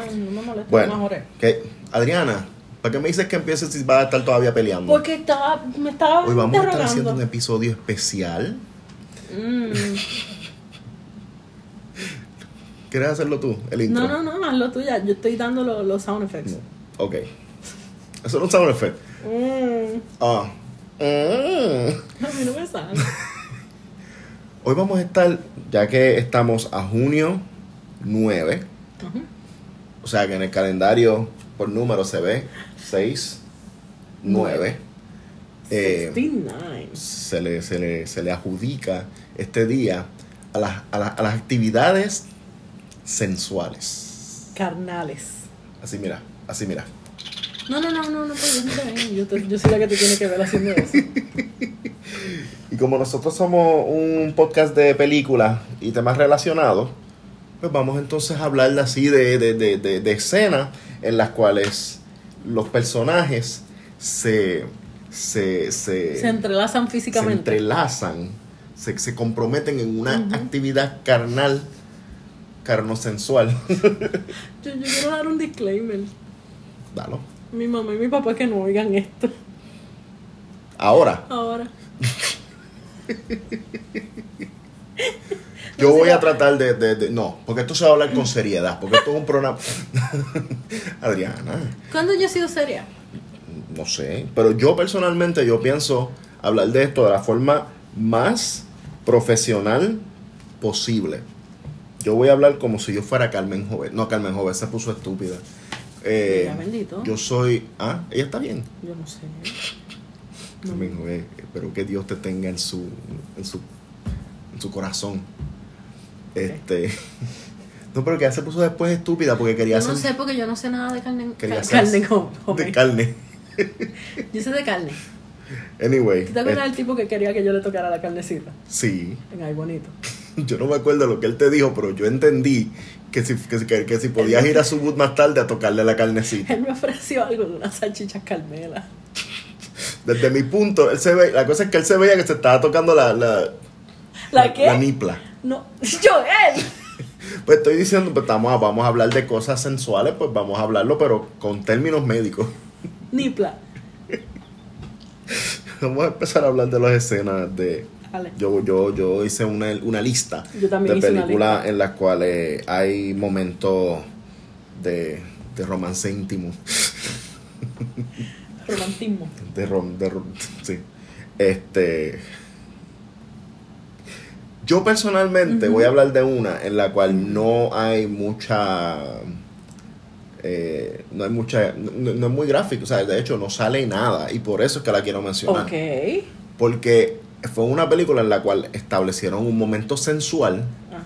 me, no me molesta, Bueno, que, Adriana, ¿para qué me dices que empieces si vas a estar todavía peleando? Porque estaba, me estaba Hoy vamos a estar haciendo un episodio especial. Mm. ¿Quieres hacerlo tú, el intro? No, no, no, hazlo tuya. Yo estoy dando lo- los sound effects. No. Ok. Eso no es un sound effect. Mm. Ah. Mm. A mí no me sale. Hoy vamos a estar, ya que estamos a junio 9, Ujú. O sea que en el calendario por número se ve 6, 9. Eh, 69. se, le, se, le, se le adjudica este día a las, a, las, a las actividades sensuales. Carnales. Así mira, así mira. No, no, no, no, no, pues yo, te- yo soy la que te tiene que ver haciendo eso. Y como nosotros somos un podcast de películas y temas relacionados, pues vamos entonces a hablar de así de, de, de, de- escenas en las cuales los personajes se, se, se, Se entrelazan se físicamente. entrelazan, se, se comprometen en una actividad carnal, carnosensual. Yo, yo quiero dar un disclaimer. Dalo. Mi mamá y mi papá que no oigan esto Ahora, ahora. yo No voy a tratar de, de- de- No, porque esto se va a hablar con seriedad, porque esto es un programa... Adriana. ¿Cuándo yo he sido seria? no sé, pero yo personalmente yo pienso hablar de esto de la forma más profesional posible. Yo voy a hablar como si yo fuera Carmen Joven. No, Carmen Joven se puso estúpida. Eh, bendito. yo soy... Ah, ella está bien. Yo no sé. No. Carmen Joven, espero que Dios te tenga en su, en su, en su corazón. Este... No, pero que ella se puso después estúpida porque quería Yo no hacer... sé porque yo no sé nada de carne. Quería hacer- carne jo- De carne. Yo sé de carne. Anyway. ¿Tú te acuerdas eh, del tipo que quería que yo le tocara la carnecita? sí. Venga, ahí bonito. Yo no me acuerdo lo que él te dijo, pero yo entendí que si, que, que- que si podías ir a su boot más tarde a tocarle la carnecita. Él me ofreció algo de unas salchichas carmela. Desde mi punto, él se ve, la cosa es que él se veía que se estaba tocando la, la, ¿La qué? la nipla. No, Joel. Pues estoy diciendo, pues estamos, a- vamos a hablar de cosas sensuales, pues vamos a hablarlo, pero con términos médicos. Nipla. Vamos a empezar a hablar de las escenas de... Dale. Yo, yo, yo hice una, una lista Yo de películas en las cuales hay momentos de, de romance íntimo. Romantismo. De rom, de rom- sí. Este. Yo personalmente voy a hablar de una en la cual no hay mucha. eh, no hay mucha. No, no es muy gráfico, o sea, de hecho no sale nada y por eso es que la quiero mencionar. Ok. Porque fue una película en la cual establecieron un momento sensual, Ajá.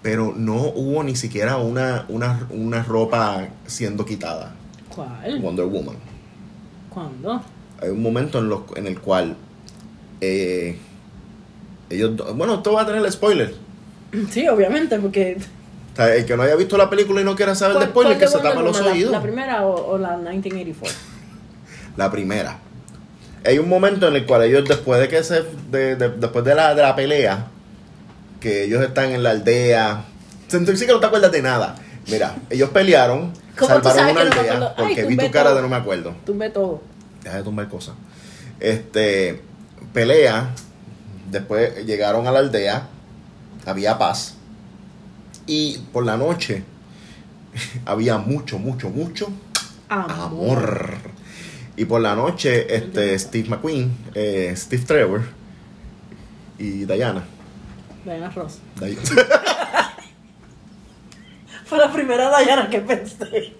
pero no hubo ni siquiera una, una, una ropa siendo quitada. ¿Cuál? Wonder Woman. ¿Cuándo? hay un momento en, lo- en el cual eh, ellos bueno esto va a tener el spoiler Sí, obviamente, porque. o sea, el que no haya visto la película y no quiera saber de ¿Cuál- spoiler cuál que se tapa los oídos ¿La, primera o, o la 1984? la primera hay un momento en el cual ellos después de que se de- de- después de la, de la pelea que ellos están en la aldea tú sí que no te acuerdas de nada mira ellos pelearon ¿Cómo tú salvaron una no aldea? Ay, porque vi tu cara todo. de no me acuerdo Tumbé todo. deja de tumbar cosas. Este, pelea, después llegaron a la aldea, había paz, y por la noche había mucho, mucho, mucho amor. Y por la noche, este, Steve McQueen, eh, Steve Trevor y Diana. Diana Ross. Fue la primera Diana que pensé.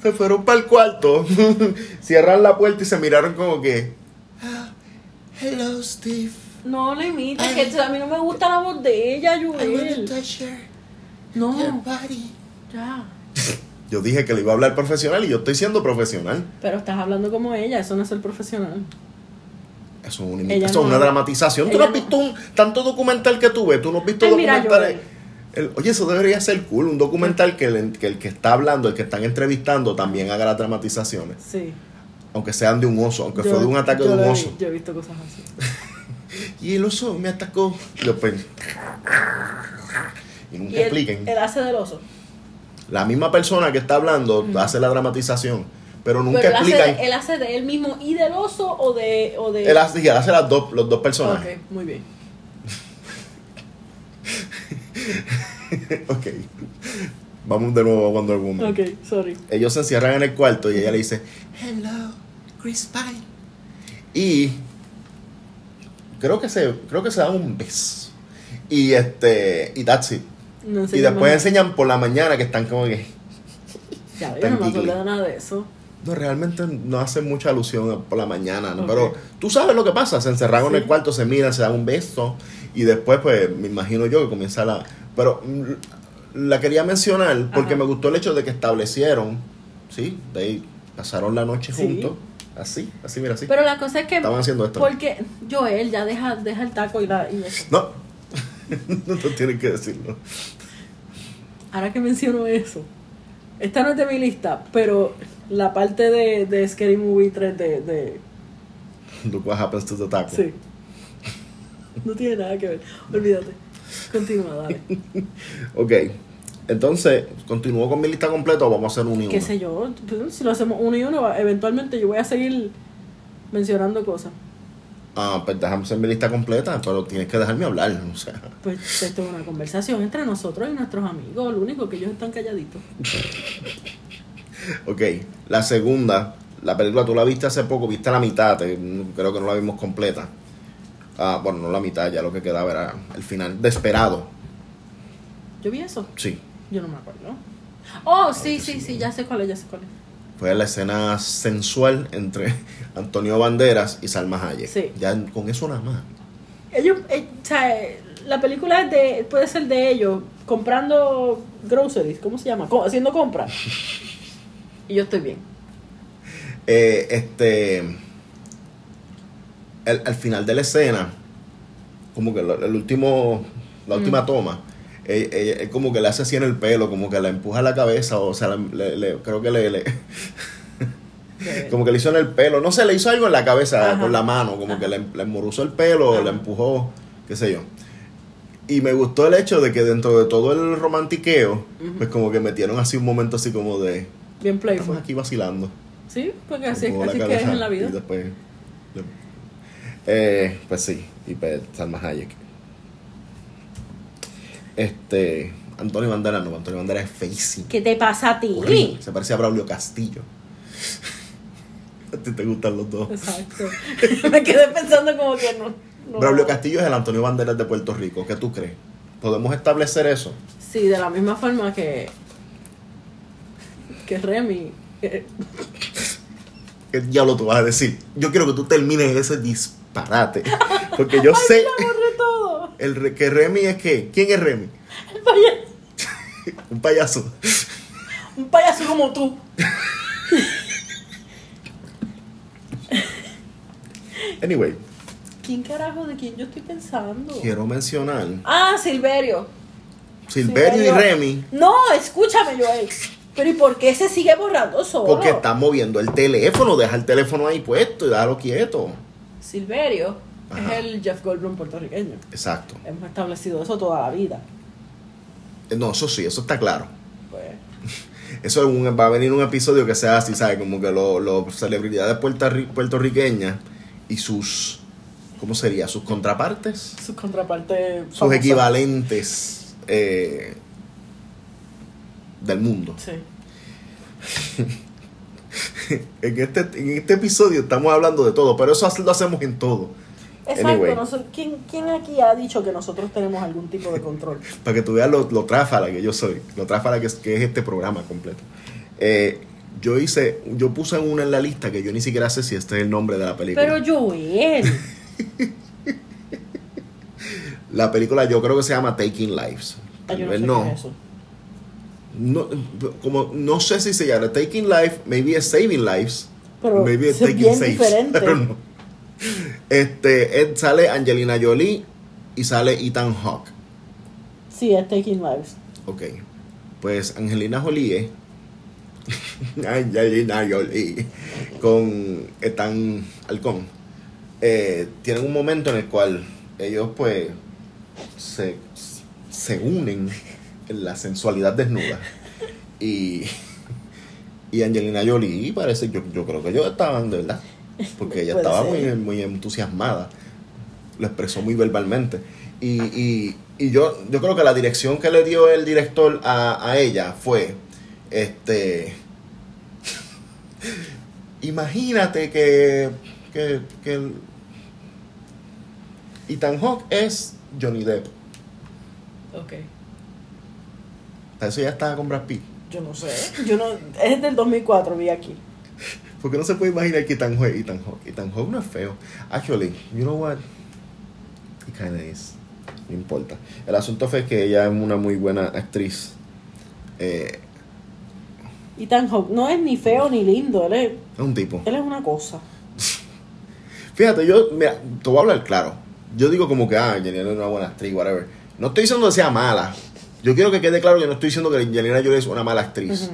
se fueron para el cuarto, cierran la puerta y se miraron como que, "Ah, hello Steve. No le imites, que a mí no me gusta la voz de ella, Joel. No, body. ya. Yo dije que le iba a hablar profesional y yo estoy siendo profesional. Pero estás hablando como ella, eso no es ser profesional. Eso es, una, eso es no- una dramatización. ¿Tú no has visto un tanto documental que tú ves? ¿Tú no has visto Ay, documentales? El- oye, eso debería ser cool. Un documental que el, que el que está hablando, el que están entrevistando, también haga las dramatizaciones. Sí. Aunque sean de un oso, aunque Yo- fue de un ataque yo de un oso. vi- Yo he visto cosas así. Y el oso me atacó. Y después. Y nunca Y él, expliquen. él hace del oso. La misma persona que está hablando hace la dramatización, pero nunca Pero él hace, explican. de, él hace de él mismo y del oso o de... O de... Él hace, él hace las dos, los dos personajes. Ok, muy bien. ok. Vamos de nuevo a Wonder Woman. Ok, sorry. Ellos se encierran en el cuarto y ella le dice, Hello, Chris Pine. Y creo que se, creo que se dan un beso. Y este, y that's it. No Y enseña después enseñan por la mañana que están como que. Ya, yo no me acuerdo de nada de eso. No, realmente no hacen mucha alusión a- por la mañana, ¿no? Ok. Pero tú sabes lo que pasa, se encerran en Sí. el cuarto, se miran, se dan un beso y después pues me imagino yo que comienza la... Pero mm, la quería mencionar porque Ajá. me gustó el hecho de que establecieron, ¿sí? De ahí pasaron la noche Sí. juntos, así, así, mira, así. Pero la cosa es que... Estaban haciendo esto. Porque Joel ya deja, deja el taco y, la, y eso. No, no te tienes que decirlo. Ahora que menciono eso, esta no es de mi lista, pero la parte de, de Scary Movie 3 de, de... Look what happens to the taco. Sí. No tiene nada que ver. Olvídate. Continúa, dale. Ok, entonces, ¿continúo con mi lista completa o vamos a hacer un y uno? Qué sé yo, pues, si lo hacemos uno y uno, eventualmente yo voy a seguir mencionando cosas. Ah, pues déjame hacer mi lista completa, pero tienes que dejarme hablar, o sea... Pues esto es una conversación entre nosotros y nuestros amigos. Lo único que ellos están calladitos. Ok, la segunda, la película tú la viste hace poco, viste la mitad, te- creo que no la vimos completa. Ah, bueno, no la mitad, ya lo que quedaba era el final, Desperado, Yo vi eso. sí. Yo no me acuerdo. Oh, sí, sí, sí, ya sé cuál es, ya sé cuál es. Fue la escena sensual entre Antonio Banderas y Salma Hayek. Sí. Ya con eso nada más. Ellos, eh, o sea, la película es de, puede ser de ellos comprando groceries, ¿cómo se llama? Co- haciendo compras. Y yo estoy bien. Eh, este. el- al final de la escena, como que lo- el último, la última toma, eh, eh, él como que le hace así en el pelo, como que la empuja a la cabeza, o sea, le- le- creo que le, como que le hizo en el pelo, no sé, le hizo algo en la cabeza Ajá. con la mano, como Ajá. que le, le emborruzó el pelo, Ajá. le empujó, qué sé yo. Y me gustó el hecho de que dentro de todo el romantiqueo, pues como que metieron así un momento así como de, Bien estamos playful. aquí vacilando. Sí, porque así, así que es en la vida. Y después, eh, pues sí, y pues Salma Hayek. Este, Antonio Banderas no, Antonio Banderas es feísimo. ¿Qué te pasa a ti? Horrible, Se parece a Braulio Castillo. a ti te gustan los dos. Exacto. me quedé pensando como que no. no. Braulio Castillo es el Antonio Banderas de Puerto Rico. ¿Qué tú crees? ¿Podemos establecer eso? Sí, de la misma forma que. que Remy. eh, ¿Qué diablo tú vas a decir? Yo quiero que tú termines ese disparate. Porque yo sé. El que Remy es que. ¿Quién es Remy? El payaso. Un payaso. Un payaso como tú. Anyway, ¿Quién carajo de quién yo estoy pensando? quiero mencionar Ah, Silverio. Silverio y Remy No, escúchame, Joel. Pero ¿y por qué se sigue borrando solo? porque están moviendo el teléfono. Deja el teléfono ahí puesto y déjalo quieto. Silverio Ajá. es el Jeff Goldblum puertorriqueño. Exacto. Hemos establecido eso toda la vida. Eh, No, eso sí, eso está claro. Pues, Eso es un- va a venir un episodio que sea así, ¿sabes? Como que los celebridades puertorri- puertorriqueñas y sus. ¿Cómo sería? Sus contrapartes. su contraparte. Sus equivalentes eh, del mundo. Sí. En este, en este episodio estamos hablando de todo, pero eso lo hacemos en todo. Exacto. Anyway. ¿quién, ¿Quién aquí ha dicho que nosotros tenemos algún tipo de control? Para que tú veas lo, lo tráfala que yo soy, lo tráfala que es, que es este programa completo. Eh, yo hice, yo puse una en la lista que yo ni siquiera sé si este es el nombre de la película. Pero Joel. La película yo creo que se llama Taking Lives. Ah, Tal yo no sé no. qué es eso. no. Como no sé si se llama Taking Life, maybe es Saving Lives. Pero maybe es bien diferente. Pero no. Este, Ed- sale Angelina Jolie y sale Ethan Hawke. Sí, es Taking Lives. Ok. Pues Angelina Jolie Angelina Jolie con Ethan Halcón eh, tienen un momento en el cual ellos pues se, se unen en la sensualidad desnuda Y, y Angelina Jolie parece, yo, yo creo que ellos estaban de verdad, porque ella estaba ser. muy, muy entusiasmada, lo expresó muy verbalmente. Y, y, y yo, yo creo que la dirección que le dio el director a, a ella fue, este, imagínate que, que, que el- Ethan Hawke es Johnny Depp. Ok. Eso ya estaba con Brad Pitt. Yo no sé. Yo no. Es del 2004, vi aquí. Porque no se puede imaginar que Ethan Hawke, Ethan Hawke, Ethan Hawke no es feo. Actually, you know what? He kinda is. No importa. El asunto fue que ella es una muy buena actriz. Eh, Ethan Hawke no es ni feo ni lindo. Él es, es un tipo. él es una cosa. Fíjate, yo, mira, te voy a hablar claro. Yo digo como que, ah, Angelina es una buena actriz, whatever. No estoy diciendo que sea mala. Yo quiero que quede claro que no estoy diciendo que Angelina Jolie es una mala actriz.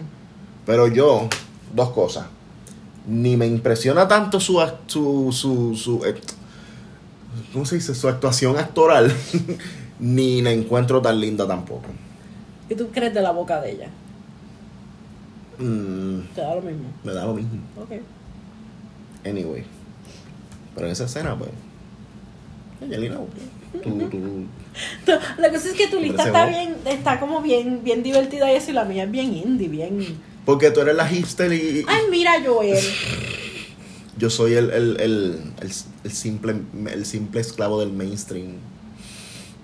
Pero yo, dos cosas. Ni me impresiona tanto su, su, su, su eh, ¿cómo se dice? Su actuación actoral, ni la encuentro tan linda tampoco. ¿Qué tú crees de la boca de ella? Mm, Te da lo mismo. me da lo mismo. Ok. Anyway. Pero en esa escena, pues. Angelina, tú, La cosa es que tu lista está bien, está como bien, bien divertida y eso, y la mía es bien indie, bien. Porque tú eres la hipster y, Ay, mira, Joel. yo soy el, el, el, el, el simple, el simple esclavo del mainstream.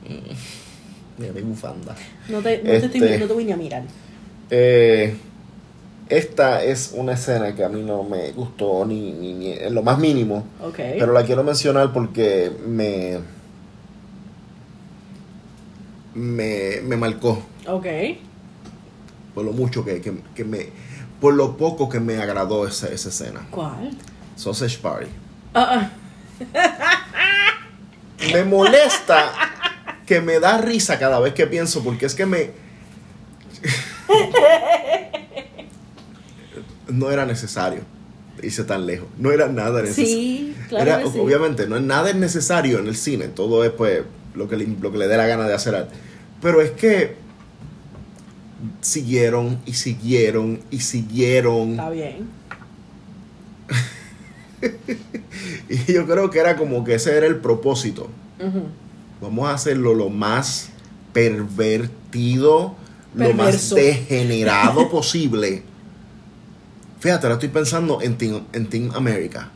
Mm. Mira mi bufanda. No te, no te, estoy, Este- no te vine a mirar. Eh, esta es una escena que a mí no me gustó ni, ni, ni en lo más mínimo, Ok. pero la quiero mencionar porque me, me, me marcó Ok. Por lo mucho que, que, que me, por lo poco que me agradó esa, esa escena. ¿Cuál? Sausage Party. Ah, Me molesta que me da risa cada vez que pienso porque es que me... no era necesario irse tan lejos. No era nada necesario. sí, claro Era- que sí. Obviamente, no es nada es necesario en el cine. Todo es pues lo que le, lo que le dé la gana de hacer. Pero es que siguieron y siguieron y siguieron. Está bien. Y yo creo que era como que ese era el propósito. Vamos a hacerlo lo más pervertido, lo más degenerado posible. Fíjate, ahora estoy pensando en Team, en Team America.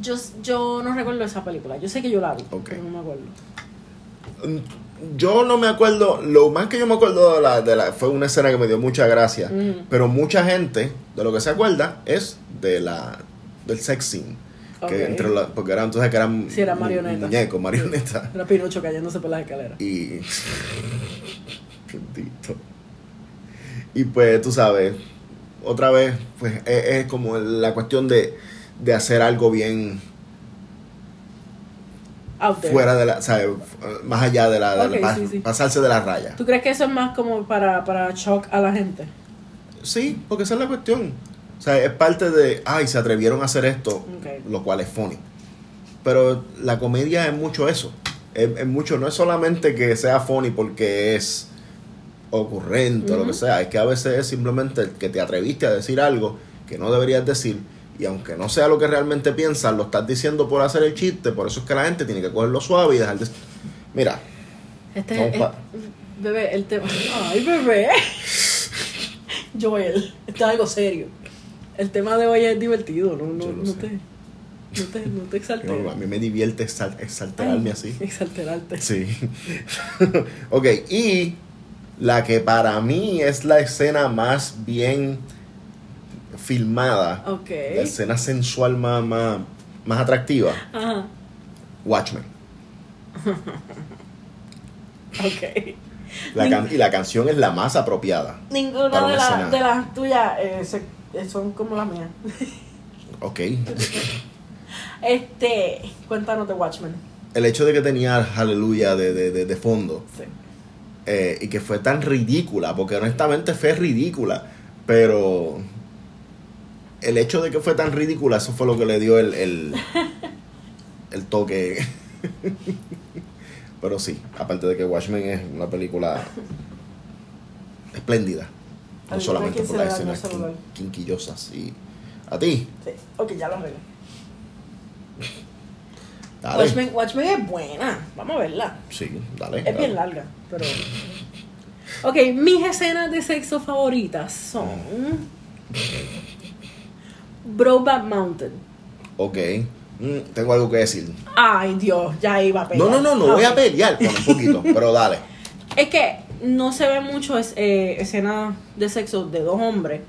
Yo, yo no recuerdo esa película. Yo sé que yo la vi, Ok. pero no me acuerdo. Mm, Yo no me acuerdo, lo más que yo me acuerdo de la, de la- fue una escena que me dio mucha gracia. Ujú. Pero mucha gente de lo que se acuerda es de la del sex scene. Que entre la- porque eran entonces que eran Sí, eran mu- marionetas. muñecos, marionetas. Era Pinocho cayéndose por las escaleras. Y. Y pues, tú sabes, otra vez, pues es, es como la cuestión de, de hacer algo bien. Fuera de la. ¿sabes? Más allá de la. de la- Ok, pa- sí, sí. Pasarse de la raya. ¿Tú crees que eso es más como para, para shock a la gente? Sí, porque esa es la cuestión. O sea, es parte de. Ay, se atrevieron a hacer esto, lo cual es funny. Pero la comedia es mucho eso. Es, es mucho, no es solamente que sea funny porque es ocurrente o lo que sea. Es que a veces es simplemente que te atreviste a decir algo que no deberías decir. Y aunque no sea lo que realmente piensas, lo estás diciendo por hacer el chiste. Por eso es que la gente tiene que cogerlo suave y dejar de. Mira, Este es. pa- bebé, el tema. Ay, bebé. Joel, esto es algo serio. El tema de hoy es divertido, no, no, no te. No te, no te exaltes. no, a mí me divierte exal- exaltarme así. Exalterarte. Sí. ok, y la que para mí es la escena más bien filmada, Ok. la escena sensual más, más, más atractiva, Ajá. Watchmen. Ok. La Ning- can- y la canción es la más apropiada. Ninguna de, la- de las tuyas eh, eh, son como las mías. Ok. Este, cuéntanos de Watchmen. El hecho de que tenía Aleluya de, de, de, de fondo Sí. eh, y que fue tan ridícula, porque honestamente fue ridícula, pero el hecho de que fue tan ridícula, eso fue lo que le dio el, el, el toque. pero sí, aparte de que Watchmen es una película espléndida. ¿A No solamente por las escenas quinquillosas. Y a ti, Sí. Ok, ya lo arreglé. dale. Watchmen, Watchmen es buena. Vamos a verla. Sí, dale. Es dale. bien larga, pero. Ok, mis escenas de sexo favoritas son. Brokeback Mountain. Ok. Mm, tengo algo que decir. Ay, Dios, ya iba a pelear. No, no, no, no voy a pelear con un poquito, pero dale. Es que no se ve mucho es- eh, escenas de sexo de dos hombres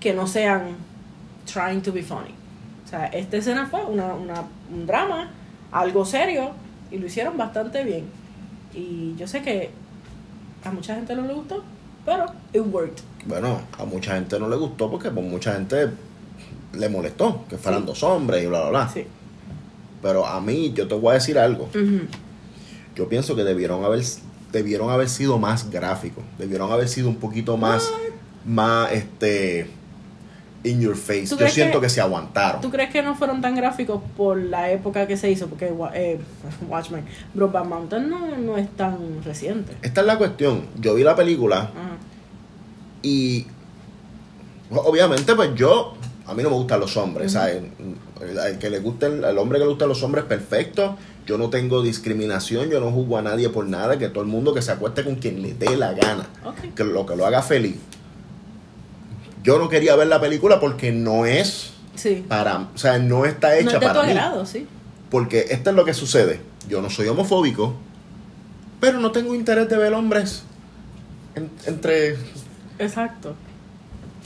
que no sean trying to be funny. O sea, esta escena fue una, una- un drama, algo serio, y lo hicieron bastante bien. Y yo sé que a mucha gente no le gustó, pero it worked. Bueno, a mucha gente no le gustó porque mucha gente le molestó que fueran Sí. dos hombres y bla, bla, bla. Sí. Pero a mí, yo te voy a decir algo. Yo pienso que debieron haber, debieron haber sido más gráficos. Debieron haber sido un poquito más, más, este, in your face. ¿Tú Yo siento que- que, se aguantaron. ¿Tú crees que no fueron tan gráficos por la época que se hizo? Porque eh, Watchmen, Brokeback Mountain no, no es tan reciente. Esta es la cuestión. Yo vi la película Ajá. y obviamente pues yo a mí no me gustan los hombres. ¿sabes? El, el que le guste el, el hombre que le gustan los hombres perfecto yo no tengo discriminación yo no juzgo a nadie por nada que todo el mundo que se acueste con quien le dé la gana que lo que lo haga feliz yo no quería ver la película porque no es Sí. para o sea no está No hecha es de tu para mí agrado, sí. porque esto es lo que sucede yo no soy homofóbico pero no tengo interés de ver hombres en- entre Exacto.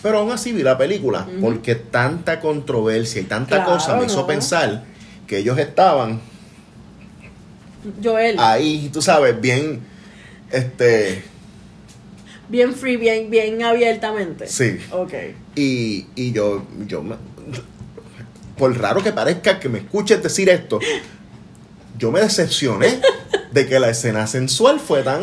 Pero aún así vi la película, porque tanta controversia y tanta Claro, cosa me hizo no. pensar que ellos estaban Joel, ahí, tú sabes, bien, este, bien free, bien, bien abiertamente. sí. Ok. Y, y yo, yo, por raro que parezca que me escuches decir esto, yo me decepcioné de que la escena sensual fue tan...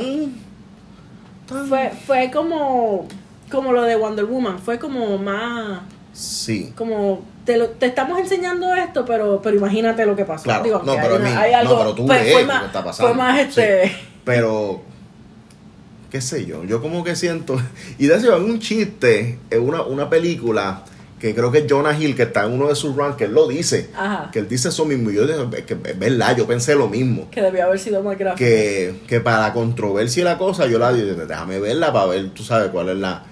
tan Fue, fue como, como lo de Wonder Woman. Fue como más. sí. Como. Te, lo- te estamos enseñando esto, pero, pero imagínate lo que pasó. Claro, Digo, no, que pero hay, una- hay no, algo. pero tú pues, ves fue lo que está pasando. Fue más Sí. este. Pero, qué sé yo, yo como que siento. Y de hecho, hay un chiste en una, una película que creo que es Jonah Hill, que está en uno de sus runs, que él lo dice. Ajá. Que él dice eso mismo. Y yo que es verdad, yo pensé lo mismo. Que debió haber sido más gráfico. Que, que para la controversia y la cosa, yo la digo, déjame verla para ver, tú sabes cuál es la.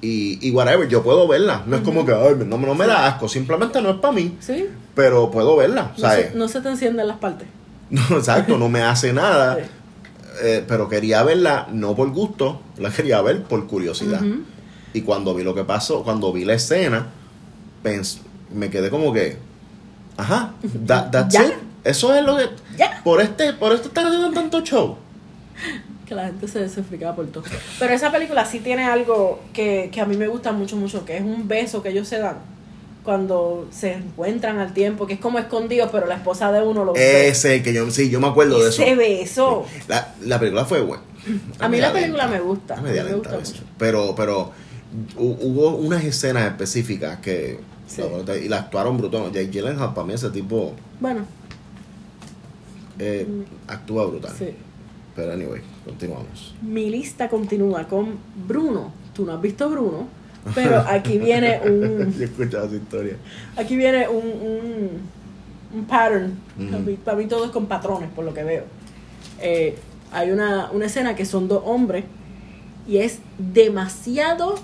Y, y whatever, yo puedo verla. No es como que, ay, no, no me la asco, simplemente no es para mí. Sí. Pero puedo verla, No se, no se te encienden las partes. No, exacto, no me hace nada. Sí. Eh, pero quería verla no por gusto, la quería ver por curiosidad. Y cuando vi lo que pasó, cuando vi la escena, pens- me quedé como que, ajá, that- that's Ya. it. Eso es lo que... Ya. Por este, por esto están haciendo tanto show. Que la gente se desexplicaba por todo. Pero esa película sí tiene algo que, que a mí me gusta mucho, mucho, que es un beso que ellos se dan cuando se encuentran al tiempo, que es como escondidos, pero la esposa de uno lo ve. Ese que yo, sí, yo me acuerdo de eso. Ese beso. La, la película fue buena. A mí la película lenta. me gusta. A mí Media me lenta gusta a mucho. Pero, pero hu- hubo unas escenas específicas que... Sí. Y la actuaron brutal. Jake Gyllenhaal, para mí ese tipo Bueno, eh, actúa brutal. sí. Pero anyway, continuamos. Mi lista continúa con Bruno. Tú no has visto Bruno, pero aquí viene un... Yo he escuchado esa historia. Aquí viene un, un, un pattern. Para, mí, para mí todo es con patrones, por lo que veo. Eh, hay una, una escena que son dos hombres y es demasiado,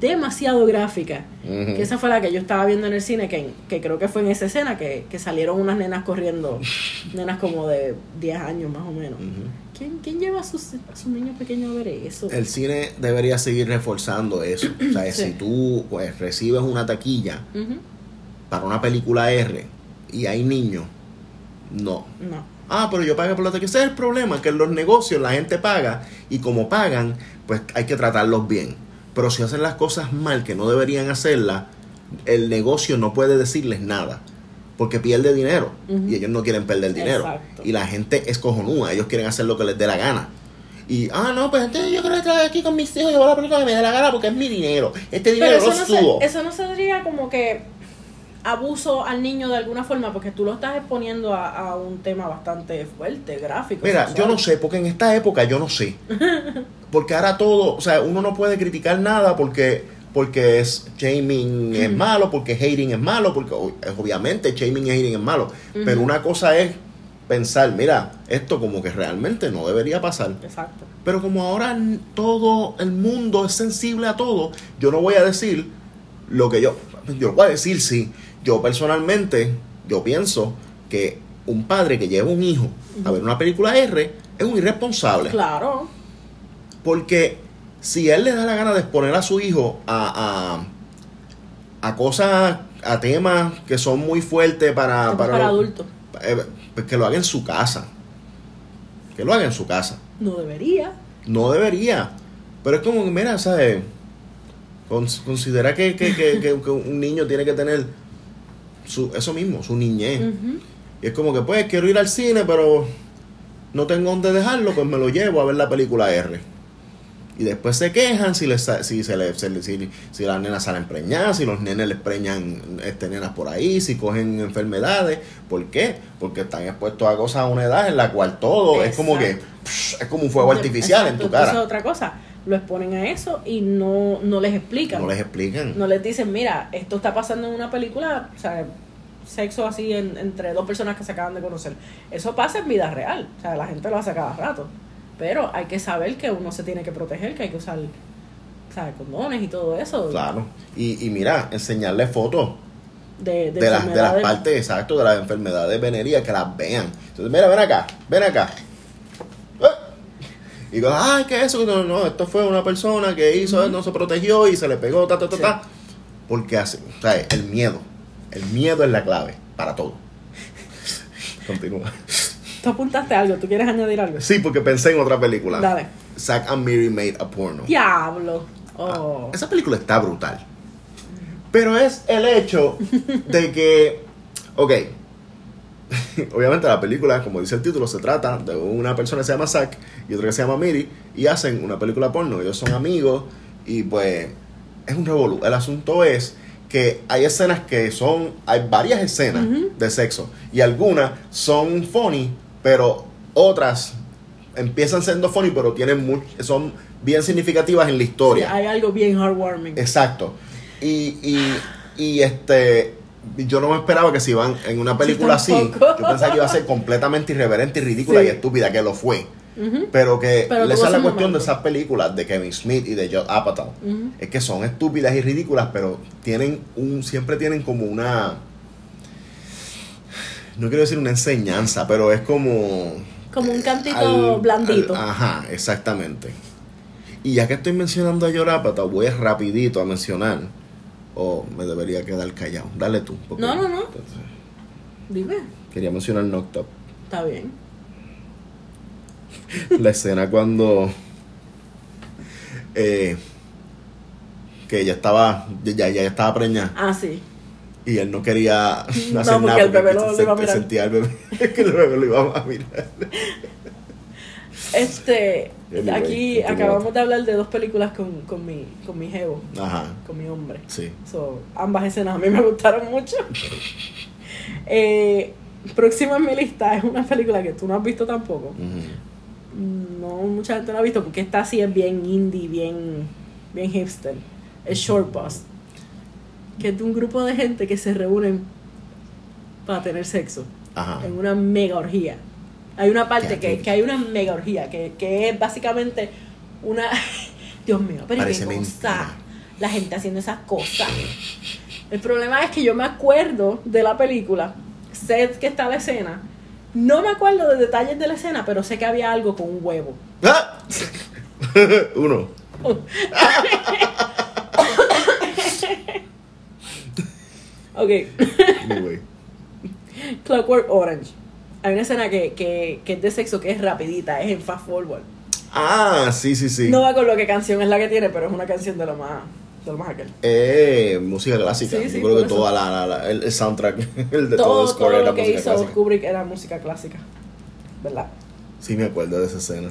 demasiado gráfica. Que esa fue la que yo estaba viendo en el cine, que, que creo que fue en esa escena que, que salieron unas nenas corriendo, nenas como de 10 años más o menos. Ujú. ¿Quién, quién lleva a sus, a sus niños pequeños a ver eso? El cine debería seguir reforzando eso. O sea, Sí. si tú pues, recibes una taquilla para una película R y hay niños, no. No. Ah, pero yo pagué por la taquilla. Ese es el problema, que en los negocios la gente paga y como pagan, pues hay que tratarlos bien. Pero si hacen las cosas mal, que no deberían hacerlas, el negocio no puede decirles nada. Porque pierde dinero. Y ellos no quieren perder dinero. Exacto. Y la gente es cojonúa. Ellos quieren hacer lo que les dé la gana. Y, ah, no, pues entonces yo quiero estar aquí con mis hijos y ver la película que me dé la gana porque es mi dinero. Este dinero Pero eso no, subo. se, eso no sería como que abuso al niño de alguna forma, porque tú lo estás exponiendo a, a un tema bastante fuerte, gráfico. Mira, sexual. yo no sé, porque en esta época yo no sé. Porque ahora todo, o sea, uno no puede criticar nada porque porque es shaming es malo, porque hating es malo, porque obviamente shaming y hating es malo. Pero una cosa es pensar, mira, esto como que realmente no debería pasar. Exacto. Pero como ahora todo el mundo es sensible a todo, yo no voy a decir lo que yo. Yo voy a decir, sí. Yo personalmente, yo pienso que un padre que lleva un hijo a ver una película R es un irresponsable. Claro. Porque si él le da la gana de exponer a su hijo a, a, a cosas, a temas que son muy fuertes para, para adultos. eh, pues que lo haga en su casa. Que lo haga en su casa. No debería. No debería. Pero es como que, mira, ¿sabes? Cons- considera que, que, que- que- un niño tiene que tener su, eso mismo, su niñez. Y es como que, pues, quiero ir al cine, pero no tengo dónde dejarlo, pues me lo llevo a ver la película R. Y después se quejan si, les, si, se le, se le- si, si las nenas salen preñadas, si los nenes les preñan este, nenas por ahí, si cogen enfermedades. ¿Por qué? Porque están expuestos a cosas a una edad en la cual todo es como que es como un fuego artificial en tu cara. otra cosa. Lo exponen a eso y no, no les explican. No les explican. No les dicen, mira, esto está pasando en una película, o sea, sexo así en- entre dos personas que se acaban de conocer. Eso pasa en vida real, o sea, la gente lo hace cada rato. Pero hay que saber que uno se tiene que proteger, que hay que usar, ¿sabes? Condones y todo eso. Claro. Y, y mira, enseñarles fotos De, de, de, las, de las partes exacto de las enfermedades venéreas que las vean. Entonces, mira, ven acá, ven acá. Eh. Y digo, ay, ¿qué es eso? No, no, esto fue una persona que hizo, no se protegió y se le pegó, ta, ta, ta, Sí. ta. Porque hace, o sea, el miedo. El miedo es la clave para todo. Continúa. Tú apuntaste algo, ¿tú quieres añadir algo? Sí, porque pensé en otra película. Dale. Zack and Miri made a porno. Diablo. Oh. Esa película está brutal. Pero es el hecho de que, ok, obviamente la película, como dice el título, se trata de una persona que se llama Zack y otra que se llama Miri y hacen una película porno. Ellos son amigos y pues es un revolú. El asunto es que hay escenas que son, hay varias escenas de sexo y algunas son funny, pero otras empiezan siendo funny, pero tienen much- son bien significativas en la historia. Sí, hay algo bien heartwarming. Exacto. Y, y, y este yo no me esperaba que si iban en una película así, yo pensaba que iba a ser completamente irreverente y ridícula Sí. y estúpida, que lo fue. Pero que Pero esa es la cuestión momento. de esas películas de Kevin Smith y de Judd Apatow. Es que son estúpidas y ridículas, pero tienen un siempre tienen como una no quiero decir una enseñanza, pero es como Como un cantito al- blandito. al- ajá, exactamente. Y ya que estoy mencionando a Yorapata, voy rapidito a mencionar. O me debería quedar callado. Dale tú. No, no, no. Dime. Quería mencionar Up. Está bien. La escena cuando. eh, que ella estaba. Ya, ya estaba preñada. Ah, sí. Y él no quería No, hacer porque nada. el bebé lo- se- iba a mirar. sentía el bebé. que el bebé lo iba a mirar. Este, Anyway, aquí acabamos de hablar de dos películas con, con mi, con mi jevo, Ajá. con mi hombre. Sí. So, ambas escenas a mí me gustaron mucho. Eh, próxima en mi lista es una película que tú no has visto tampoco. Ujú. No, mucha gente no ha visto porque esta sí es bien indie, bien, bien hipster. Es Short Bus. Que es de un grupo de gente que se reúnen para tener sexo Ajá. en una mega orgía. Hay una parte que, que hay una mega orgía, que, que es básicamente una... Dios mío, pero Parece qué cosa. La gente haciendo esas cosas. El problema es que yo me acuerdo de la película, sé que está la escena, no me acuerdo de detalles de la escena, pero sé que había algo con un huevo. ¡Ah! Uno. Ok, Anyway. Clockwork Orange. Hay una escena que, que, que es de sexo que es rapidita, es en fast forward. Ah, sí, sí, sí. No me acuerdo qué canción es la que tiene, pero es una canción de lo más, de lo más aquel. Eh, música clásica. Sí, sí, Yo creo que eso. toda la, la- la- el, soundtrack, el de todo, todo, el score todo era lo que música hizo clásica. Kubrick era música clásica. ¿Verdad? Sí, me acuerdo de esa escena.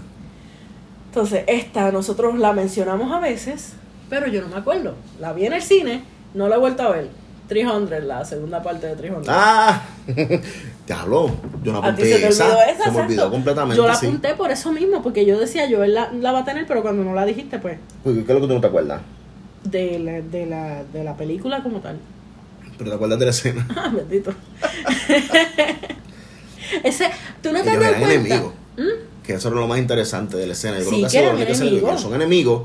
Entonces, esta nosotros la mencionamos a veces, pero yo no me acuerdo. La vi en el cine, no la he vuelto a ver. 300, la segunda parte de 300. ¡Ah! Te habló. Yo no a ti apunté se te esa. olvidó esa, se me exacto. olvidó completamente. Yo la sí. apunté por eso mismo, porque yo decía, yo la, la va a tener, pero cuando no la dijiste, pues. Uy, ¿Qué es lo que tú no te acuerdas? de la, de la, de la película como tal. Pero te acuerdas de la escena. Ah, bendito. Ese, ¿tú no te cuenta? enemigos. ¿Mm? Que eso era lo más interesante de la escena. Yo Sí, creo que, que eran que se son enemigos.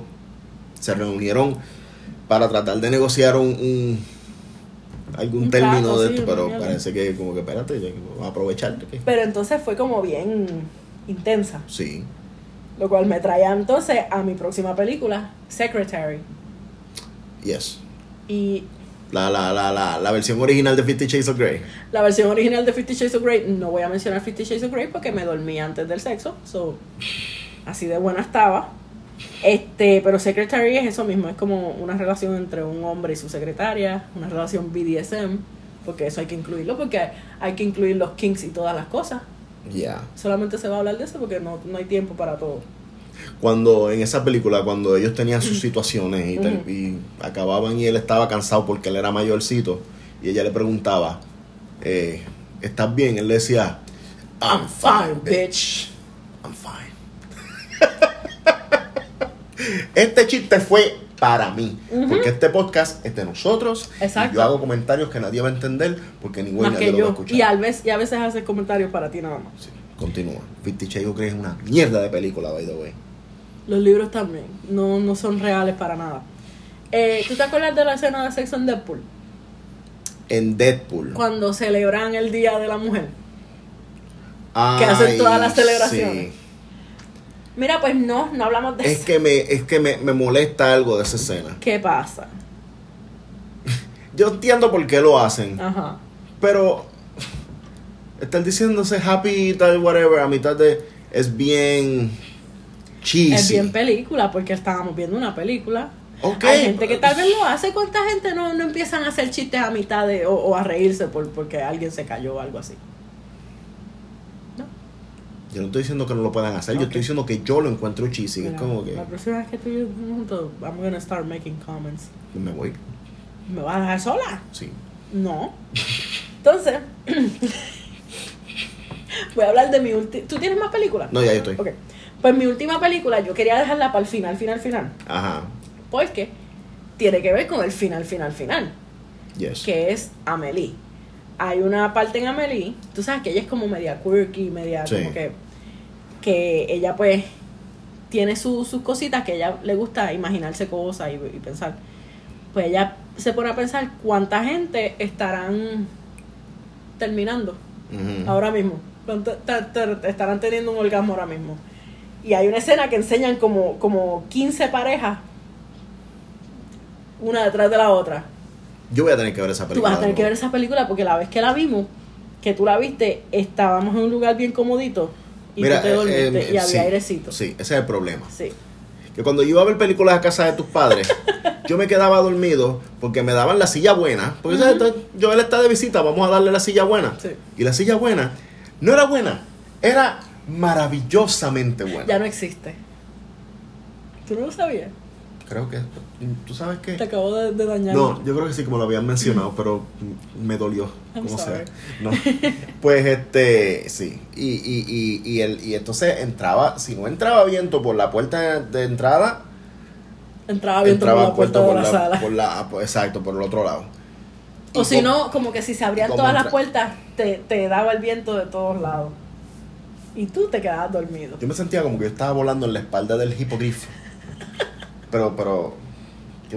Se reunieron para tratar de negociar un, un- algún Un término de sí, esto, pero parece que como que espérate, que vamos a aprovechar. que- Pero entonces fue como bien intensa. Sí. Lo cual me traía entonces a mi próxima película, Secretary. Yes. Y La, la, la, la, la versión original de Fifty Shades of Grey. la versión original de Fifty Shades of Grey, no voy a mencionar Fifty Shades of Grey porque me dormí antes del sexo. So, así de buena estaba. Este, pero Secretary es eso mismo, es como una relación entre un hombre y su secretaria, una relación BDSM, porque eso hay que incluirlo, porque hay, hay que incluir los kinks y todas las cosas. Ya. Solamente se va a hablar de eso porque no, no hay tiempo para todo. Cuando en esa película, cuando ellos tenían sus situaciones y, Ujú. y acababan y él estaba cansado porque él era mayorcito y ella le preguntaba, eh, ¿estás bien? Él le decía, I'm fine, bitch. Este chiste fue para mí, porque este podcast es de nosotros. y Exacto. yo hago comentarios que nadie va a entender porque Más nadie que lo va a escuchar. Y a, veces, y a veces hace comentarios para ti nada más. Sí, continúa. Fifty Shades of Grey es una mierda de película, by the way. Los libros también. No, no son reales para nada. Eh, ¿Tú te acuerdas de la escena de sexo en Deadpool? En Deadpool. Cuando celebran el Día de la Mujer. Ay, hacen todas las celebraciones. sí. Mira, pues no, no hablamos de Es eso. que me, es que me, me molesta algo de esa escena. ¿Qué pasa? Yo entiendo por qué lo hacen, Ajá. pero estar diciéndose happy tal, whatever, a mitad de. es bien cheesy. Es bien película, porque estábamos viendo una película. Ok. Hay gente que tal vez lo hace. ¿Cuánta gente no, no empiezan a hacer chistes a mitad de, o, o a reírse por, porque alguien se cayó o algo así? ¿No? Yo no estoy diciendo que no lo puedan hacer, yo estoy diciendo que yo lo encuentro cheesy. Mira, es como que La próxima vez que tú y yo juntos, I'm gonna start making comments. me voy. ¿Me vas a dejar sola? Sí. No. Entonces, voy a hablar de mi última. ¿Tú tienes más películas? No, ya yo estoy. Ok. Pues mi última película, yo quería dejarla para el final, final, final. Ajá. Porque tiene que ver con el final, final, final. Yes. Que es Amelie. Hay una parte en Amelie, tú sabes que ella es como media quirky, media Sí. como que. Que ella pues tiene su- sus cositas que a ella le gusta imaginarse cosas y, y pensar. Pues ella se pone a pensar cuánta gente estarán terminando ahora mismo. ¿Cuánto ta- ta- estarán teniendo un orgasmo ahora mismo. Y hay una escena que enseñan como, como 15 parejas, una detrás de la otra. Yo voy a tener que ver esa Tú película. vas a tener que ver esa película porque la vez que la vimos, que tú la viste, estábamos en un lugar bien comodito y Mira, tú te dormiste eh, eh, y había sí, airecito. Sí, ese es el problema. Sí. Que cuando yo iba a ver películas a casa de tus padres, yo me quedaba dormido porque me daban la silla buena. Porque yo él está de visita, vamos a darle la silla buena. Sí. Y la silla buena no era buena, era maravillosamente buena. Ya no existe. ¿Tú no lo sabías? Creo que, ¿tú sabes qué? Te acabo de, de dañar. No, yo creo que sí, como lo habían mencionado, pero me dolió. I'm Como sea. sorry. No. Pues este, sí. Y, y, y, y, el, y entonces entraba, si no entraba viento por la puerta de entrada, Entraba bien por entraba la puerta de por la, la, sala. por la- por- exacto, por el otro lado. O si no, como que si se abrían todas las puertas, te, te daba el viento de todos lados. Y tú te quedabas dormido. Yo me sentía como que yo estaba volando en la espalda del hipogrifo. Pero, pero.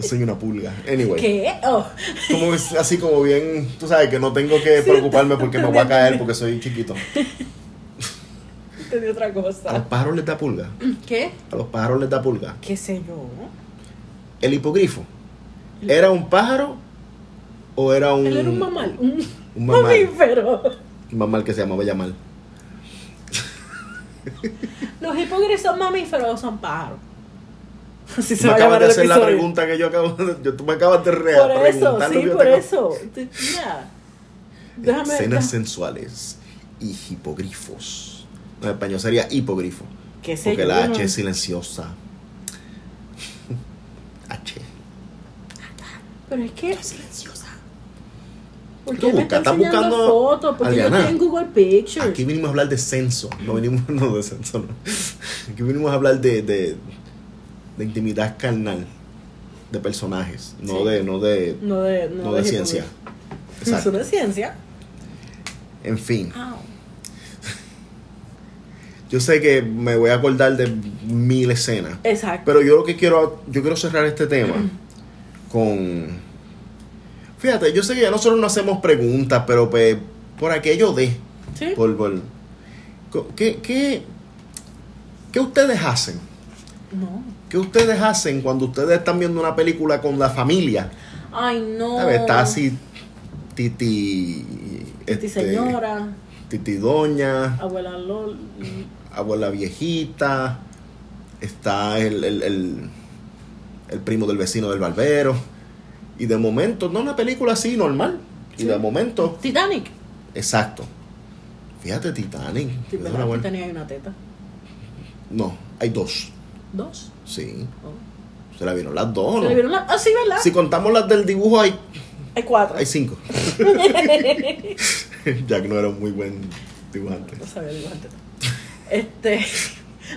Soy una pulga. Anyway. ¿Qué? Oh, Como es así como bien, tú sabes que no tengo que preocuparme porque me voy a caer porque soy chiquito. te di otra A los cosa. pájaros les da pulga. ¿Qué? A los pájaros les da pulga. ¿Qué sé yo? El hipogrifo. ¿Era un pájaro o era un, Él era un mamal. Un, un mamal? mamífero. Un mamal que se llamaba Yamal. ¿Los hipócritas son mamíferos o son pájaros? Así se me acabas de hacer la episodio. pregunta que yo acabo de... Yo, tú me acabas de re- Por eso, sí, por acabo- eso. Mira. Déjame. Escenas sensuales y hipogrifos. No, en español sería hipogrifo. ¿Qué sé Porque yo? la no- H es silenciosa. H. Pero es que. Es silenciosa. ¿Por qué me busca, buscando- fotos? Porque yo estoy en Google Pictures. Aquí vinimos a hablar de censo. No venimos no de censo, no. Aquí vinimos a hablar de, de, de intimidad carnal de personajes, no Sí. de, no de, No de, no no de de ciencia. Eso no es ciencia. En fin, Au. yo sé que me voy a acordar de mil escenas, Exacto. pero yo lo que quiero, yo quiero cerrar este tema con, fíjate, yo sé que ya nosotros no hacemos preguntas, pero pues, por aquello de, ¿Sí? por, por- co- ¿qué, qué, qué ustedes hacen? No. ¿Qué ustedes hacen cuando ustedes están viendo una película con la familia? Ay, no. Está así Titi... Titi este, señora, Titi Doña, abuela Lol. abuela viejita, está el, el, el, el primo del vecino del barbero. Y de momento, no una película así normal. Y de momento, Titanic. exacto. Fíjate, Titanic. Sí, ¿verdad? una Titanic hay una teta. No, hay dos. Dos. Sí. Oh. Se la vieron las dos, ¿Se ¿no? le vieron la- Ah, sí, ¿verdad? Si contamos las del dibujo, hay, Hay cuatro. hay cinco. Jack no era un muy buen dibujante. No sabía dibujar teta. Este.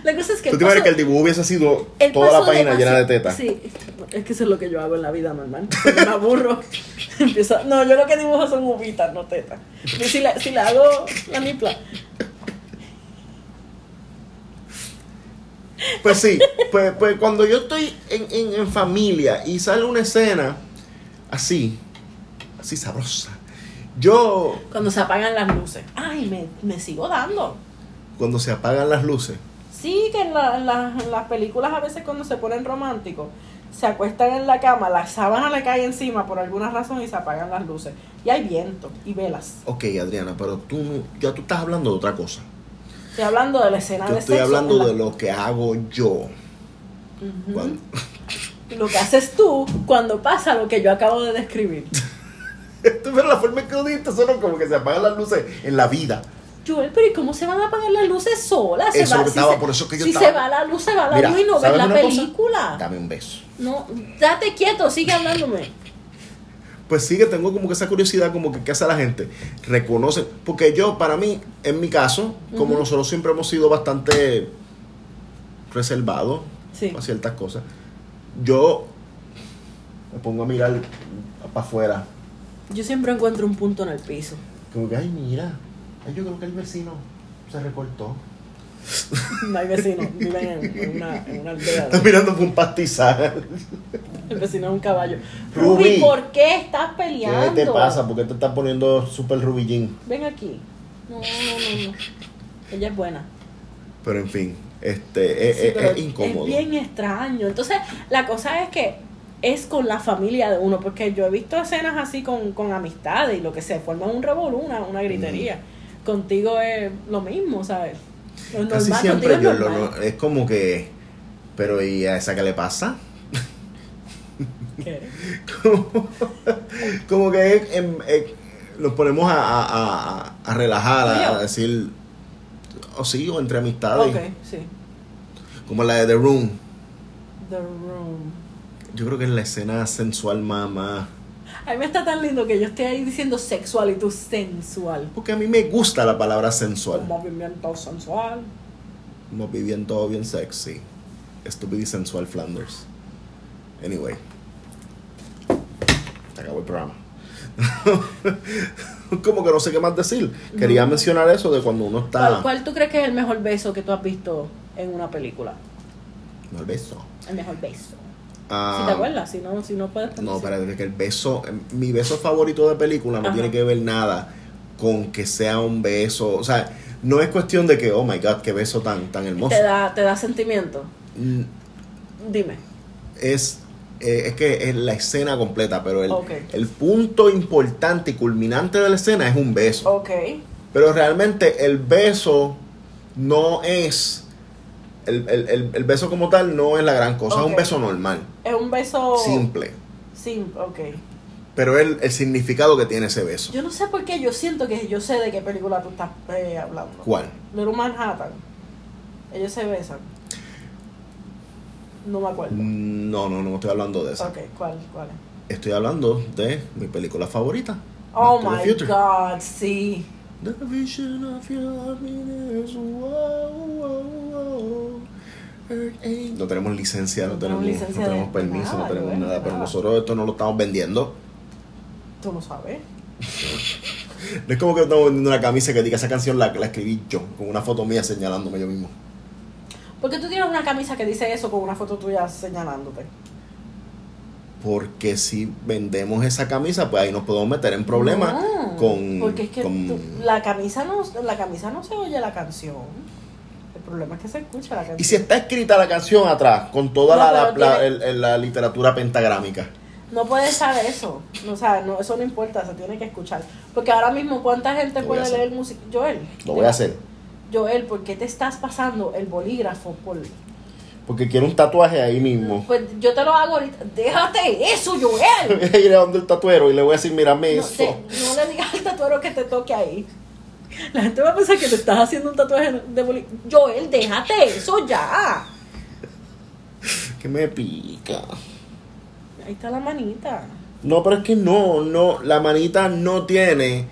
La cosa es que. ¿Tú te imaginas que el dibujo hubiese sido toda la página llena de tetas? Sí, es que eso es lo que yo hago en la vida normal. Me aburro. empiezo. No, yo lo que dibujo son uvitas, no tetas. Si le, si le hago la nipla. Pues sí, pues, pues cuando yo estoy en, en, en familia y sale una escena así, así sabrosa, yo Cuando se apagan las luces. Ay, me, me sigo dando. cuando se apagan las luces, Sí, que en, la- la- las películas a veces cuando se ponen románticos, se acuestan en la cama, la sábana le cae encima por alguna razón y se apagan las luces. Y hay viento y velas. ok Adriana, pero tú no- ya tú estás hablando de otra cosa. Estoy hablando de la escena Yo de estoy sexo hablando la- de lo que hago yo. Cuando- Lo que haces tú cuando pasa lo que yo acabo de describir. pero la forma en que lo dijiste son como que se apagan las luces en la vida. Joel, pero ¿y cómo se van a apagar las luces solas? Se Eso va- si estaba- se- por eso que yo si estaba- se va la luz, se va la Mira, luz y no ves ¿sabes la cosa? película. Dame un beso. No, date quieto, sigue hablándome. Pues sí que tengo como que esa curiosidad, como que qué hace la gente. Reconoce, porque yo, para mí, en mi caso, como nosotros siempre hemos sido bastante reservados Sí. a ciertas cosas, yo me pongo a mirar para afuera. Yo siempre encuentro un punto en el piso. Como que, ay, mira, yo creo que el vecino se recortó. No hay vecinos, viven en, una, en una aldea. Está mirando por un pastizal. El vecino es un caballo. Ruby. Ruby, ¿por qué estás ¿Qué peleando? te pasa? ¿Por qué te estás poniendo súper rubillín? Ven aquí. No, no, no, no. Ella es buena. Pero en fin, este, es, Sí, es- incómodo. Es bien extraño. Entonces, la cosa es que es con la familia de uno, porque yo he visto escenas así con, con amistades y lo que se forma un revolú, una, una gritería. Contigo es lo mismo, ¿sabes? Lo Casi normal, siempre yo es lo, es como que, pero ¿y a esa qué le pasa? ¿Qué? como, como que es- em, eh, nos ponemos a, a- a- a relajar, a, decir, o sí, o entre amistades, Ok, sí. como la de The Room. The Room. Yo creo que es la escena sensual más, más- A mí me está tan lindo que yo estoy ahí diciendo sexual y tú sensual. Porque a mí me gusta la palabra sensual. Un movimiento sensual. Bien todo bien sexy. Estúpido y sensual Flanders. Anyway. Se acabó el programa. Como que no sé qué más decir. Quería No. mencionar eso de cuando uno está. ¿Cuál, cuál tú crees que es el mejor beso que tú has visto en una película? El beso. El mejor beso. Ah, si te acuerdas, si no, si no puedes No, pensar. espérate, que el beso. eh, Mi beso favorito de película no Ajá. tiene que ver nada con que sea un beso. O sea, no es cuestión de que, oh my god, qué beso tan, tan hermoso. ¿Te da, te da sentimiento. Mm, Dime. es, eh, es que es la escena completa, pero el, el punto importante y culminante de la escena es un beso. Ok. Pero realmente el beso no es. El, el- el- el beso como tal no es la gran cosa, es un beso normal, Es un beso. simple. Simple, ok. Pero el, el significado que tiene ese beso. Yo no sé por qué yo siento que yo sé de qué película tú estás eh, hablando. ¿Cuál? Little Manhattan. Ellos se besan. No me acuerdo. No, no, no estoy hablando de esa. Ok, ¿cuál? ¿Cuál? Estoy hablando de mi película favorita. Oh Back my god, sí. The vision of your happiness, wow, wow. No tenemos licencia, no, No tenemos, licencia no tenemos permiso, nada, no tenemos nada, pero nosotros esto no lo estamos vendiendo. Tú lo sabes. No es como que estamos vendiendo una camisa que diga esa canción la, la escribí yo, con una foto mía señalándome yo mismo. ¿Por qué tú tienes una camisa que dice eso con una foto tuya señalándote? Porque si vendemos esa camisa, pues ahí nos podemos meter en problemas No, con. Porque es que con- tú- la, camisa no, la camisa no se oye la canción. Problema es que se escucha la canción. Y si está escrita la canción atrás, con toda No, la, la- la- la literatura pentagrámica. No puede estar eso. No, o sea, no, eso no importa, se tiene que escuchar. Porque ahora mismo, ¿cuánta gente puede hacer. leer música? Joel. Lo voy a hacer. Joel, ¿por qué te estás pasando el bolígrafo por.? Porque quiero un tatuaje ahí mismo. Pues yo te lo hago ahorita. Déjate eso, Joel. Voy a ir a donde el tatuero y le voy a decir, mírame No, eso. te- no le digas al tatuero que te toque ahí. La gente va a pensar que te estás haciendo un tatuaje de bolígrafo. Joel, déjate eso ya. Que me pica. Ahí está la manita. No, pero es que no, no, la manita no tiene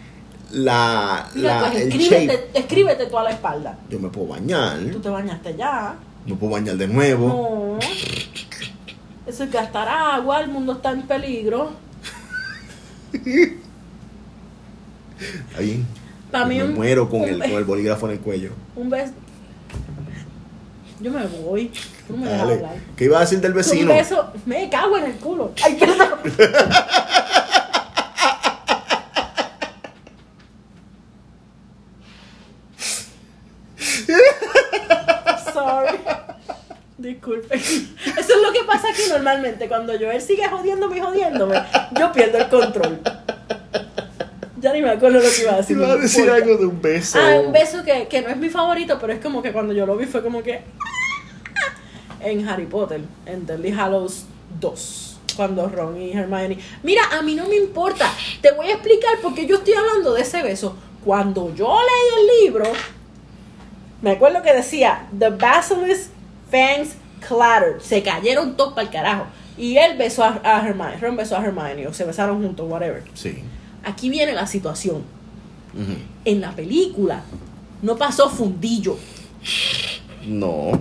la, Mira, la pues el escríbete, shape. escríbete toda la espalda. Yo me puedo bañar, Tú te bañaste ya. me puedo bañar de nuevo. No. Eso es gastar agua, el mundo está en peligro. Está bien. Para Yo mí me un, muero con un el, con el bolígrafo en el cuello. un beso. Yo me voy. Tú no me dejas Dale. hablar. ¿Qué iba a decir del Un vecino? beso. Me cago en el culo. Ay, perdón. Sorry. Disculpe. Eso es lo que pasa aquí normalmente. Cuando Joel sigue jodiéndome y jodiéndome, yo pierdo el control. Ya ni me acuerdo lo que iba a decir. Iba a decir importa. algo de un beso. Ah, un beso que, que no es mi favorito, pero es como que cuando yo lo vi fue como que. En Harry Potter, en Deadly Hallows 2. Cuando Ron y Hermione. Mira, a mí no me importa. Te voy a explicar por qué yo estoy hablando de ese beso. Cuando yo leí el libro, me acuerdo que decía: The Basilisk Fangs Clattered. Se cayeron todos para el carajo. Y él besó a, a Hermione. Ron besó a Hermione. O se besaron juntos, whatever. Sí. Aquí viene la situación en la película no pasó fundillo, No.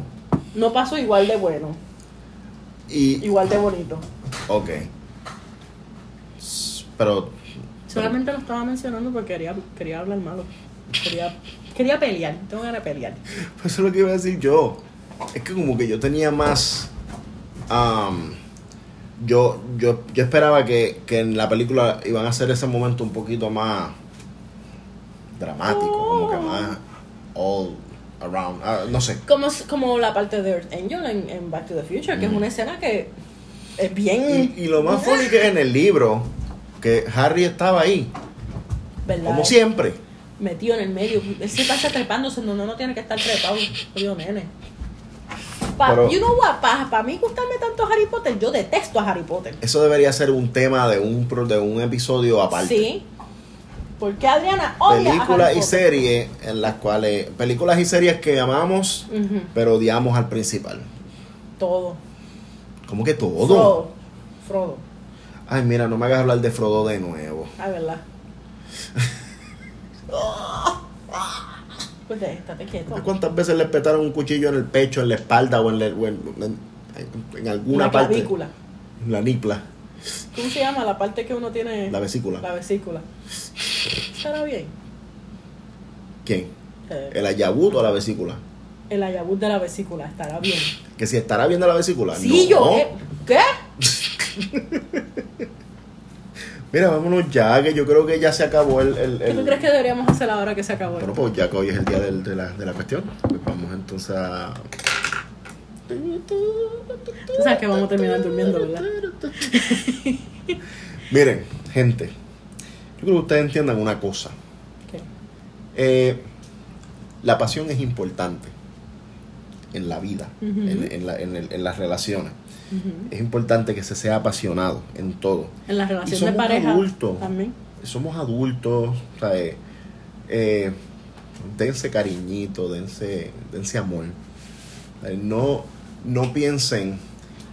no pasó igual de bueno, Y. igual de bonito. Ok. Pero. Solamente lo estaba mencionando porque quería, quería hablar malo. Quería, quería pelear, tengo ganas de pelear. Pues eso es lo que iba a decir yo. Es que como que yo tenía más... am, yo, yo, yo esperaba que, que en la película iban a hacer ese momento un poquito más dramático, como que más all around. ah, no sé. Como, como la parte de Earth Angel en, en Back to the Future, que es una escena que es bien... Y, y lo más funny que es en el libro, que Harry estaba ahí, ¿verdad? como siempre. Metido en el medio. Él se pasa trepándose donde no tiene que estar trepado. Jodido nene. Pa, Pero- you know what? Para mí gustarme tanto Harry Potter, yo detesto a Harry Potter. Eso debería ser un tema de un, de un episodio aparte. Sí. Porque Adriana odia a películas Harry y series en las cuales películas y series que amamos Ujú, pero odiamos al principal Todo. ¿cómo que todo? Frodo. Frodo. ay mira no me hagas hablar de Frodo de nuevo Ah, verdad. pues de estate quieto. ¿cuántas veces le petaron un cuchillo en el pecho en la espalda o en, la- o en, en- en alguna La parte clavícula. en la nipla ¿Cómo se llama? La parte que uno tiene. la vesícula La vesícula. Estará bien. ¿quién? Eh, el ayabut o la vesícula el ayabut de la vesícula estará bien. que si estará viendo la vesícula Sí, no. yo. eh, ¿Qué? mira vámonos ya que yo creo que ya se acabó el, el- ¿Qué el- tú crees que deberíamos hacer ahora que se acabó? Bueno, pues ya que hoy es el día del- de, la, de la cuestión, pues vamos entonces a... Tú sabes que vamos a terminar durmiendo, ¿verdad? Miren, gente, yo creo que ustedes entiendan una cosa. ¿Qué? Eh, la pasión es importante en la vida, en, en la- en el- en las relaciones. Es importante que se sea apasionado en todo. En la Y relación de pareja. adultos. También. Somos adultos, ¿sabes? Eh, dense cariñito, dense, dense amor. Eh, No, no piensen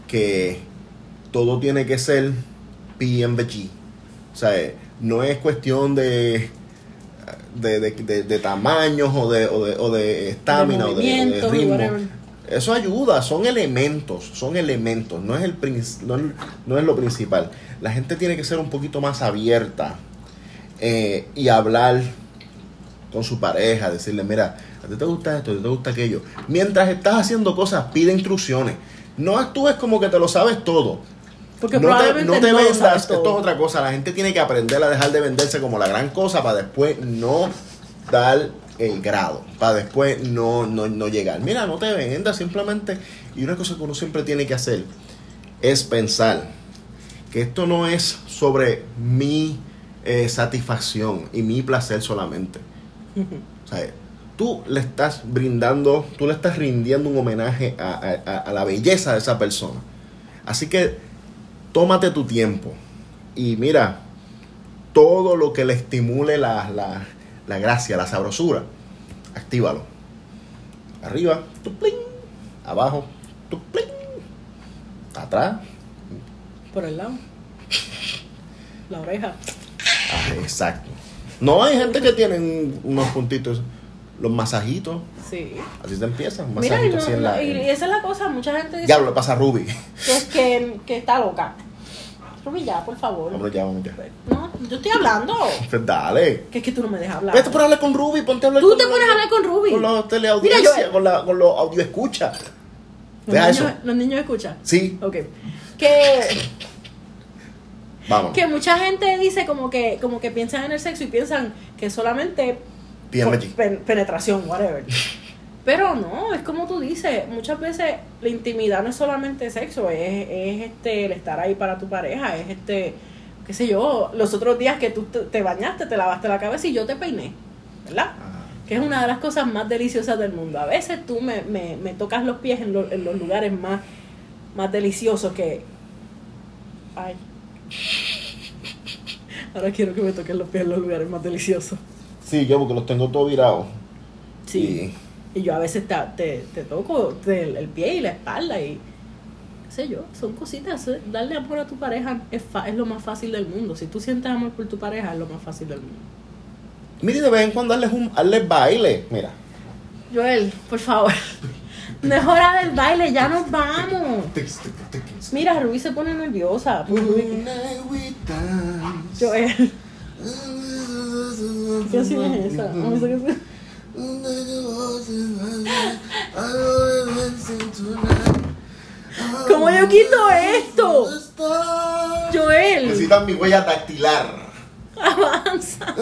que todo tiene que ser PMG. O sea, eh, no es cuestión de de, de, de- de tamaños o de o de, o de estamina o de, ritmo. Eso ayuda, son elementos, son elementos, no es, el, no, no es lo principal. La gente tiene que ser un poquito más abierta eh, y hablar con su pareja, decirle, mira, a ti te gusta esto, a ti te gusta aquello. Mientras estás haciendo cosas, pide instrucciones. No actúes como que te lo sabes todo. Porque no te, probablemente no te no lo vendas, esto es otra cosa. La gente tiene que aprender a dejar de venderse como la gran cosa para después no dar el grado, para después no, no, no llegar. Mira, no te vendas simplemente. Y una cosa que uno siempre tiene que hacer es pensar que esto no es sobre mi eh, satisfacción y mi placer solamente. O sea, tú le estás brindando, tú le estás rindiendo un homenaje a, a- a- a la belleza de esa persona. Así que tómate tu tiempo y mira todo lo que le estimule la, la- la gracia, la sabrosura, actívalo. Arriba, tu pling, abajo, tu pling, atrás, Por el lado. La oreja. ah, exacto. No hay gente que tienen unos puntitos, los masajitos, Sí. así se empieza, un Mira, y, masajito no- así en la... y en- esa es la cosa, mucha gente dice Diablo, le pasa a Ruby. que, es que, que está loca. Ruby, ya, por favor. Hombre, ya, vamos ya. No, yo estoy hablando. Pues dale. Que es que tú no me dejas hablar. Vete por hablar con Ruby, ponte a hablar Tú con te la- pones a hablar con Ruby. Con la Mira, teleaudiencia, yo- con, la, con los audio escucha. Los Deja niños, eso. los niños escuchan. Sí, Ok. Que, vamos. que mucha gente dice como que, como que piensan en el sexo y piensan que solamente por pen- penetración, whatever. Pero no, es como tú dices, muchas veces la intimidad no es solamente sexo, es, es este el estar ahí para tu pareja, es este, qué sé yo, los otros días que tú te, te bañaste, te lavaste la cabeza y yo te peiné, ¿verdad? Ah, Que es una de las cosas más deliciosas del mundo. A veces tú me, me, me tocas los pies en, lo- en los lugares más, más deliciosos que... Ay. Ahora quiero que me toquen los pies en los lugares más deliciosos. Sí, yo porque los tengo todos virados. Sí. Y yo a veces te, te, te toco te- el pie y la espalda y qué sé yo, son cositas. Darle amor a tu pareja es, fa- es lo más fácil del mundo. Si tú sientes amor por tu pareja es lo más fácil del mundo. Mira, y de vez en cuando darles un darles baile. Mira. Joel, por favor. No es hora del baile, ya nos vamos. Mira, Rubí se pone nerviosa. que- Joel, ¿qué canción es esa? No, ¿Cómo yo quito esto? Joel, Necesitan mi huella dactilar. avanza.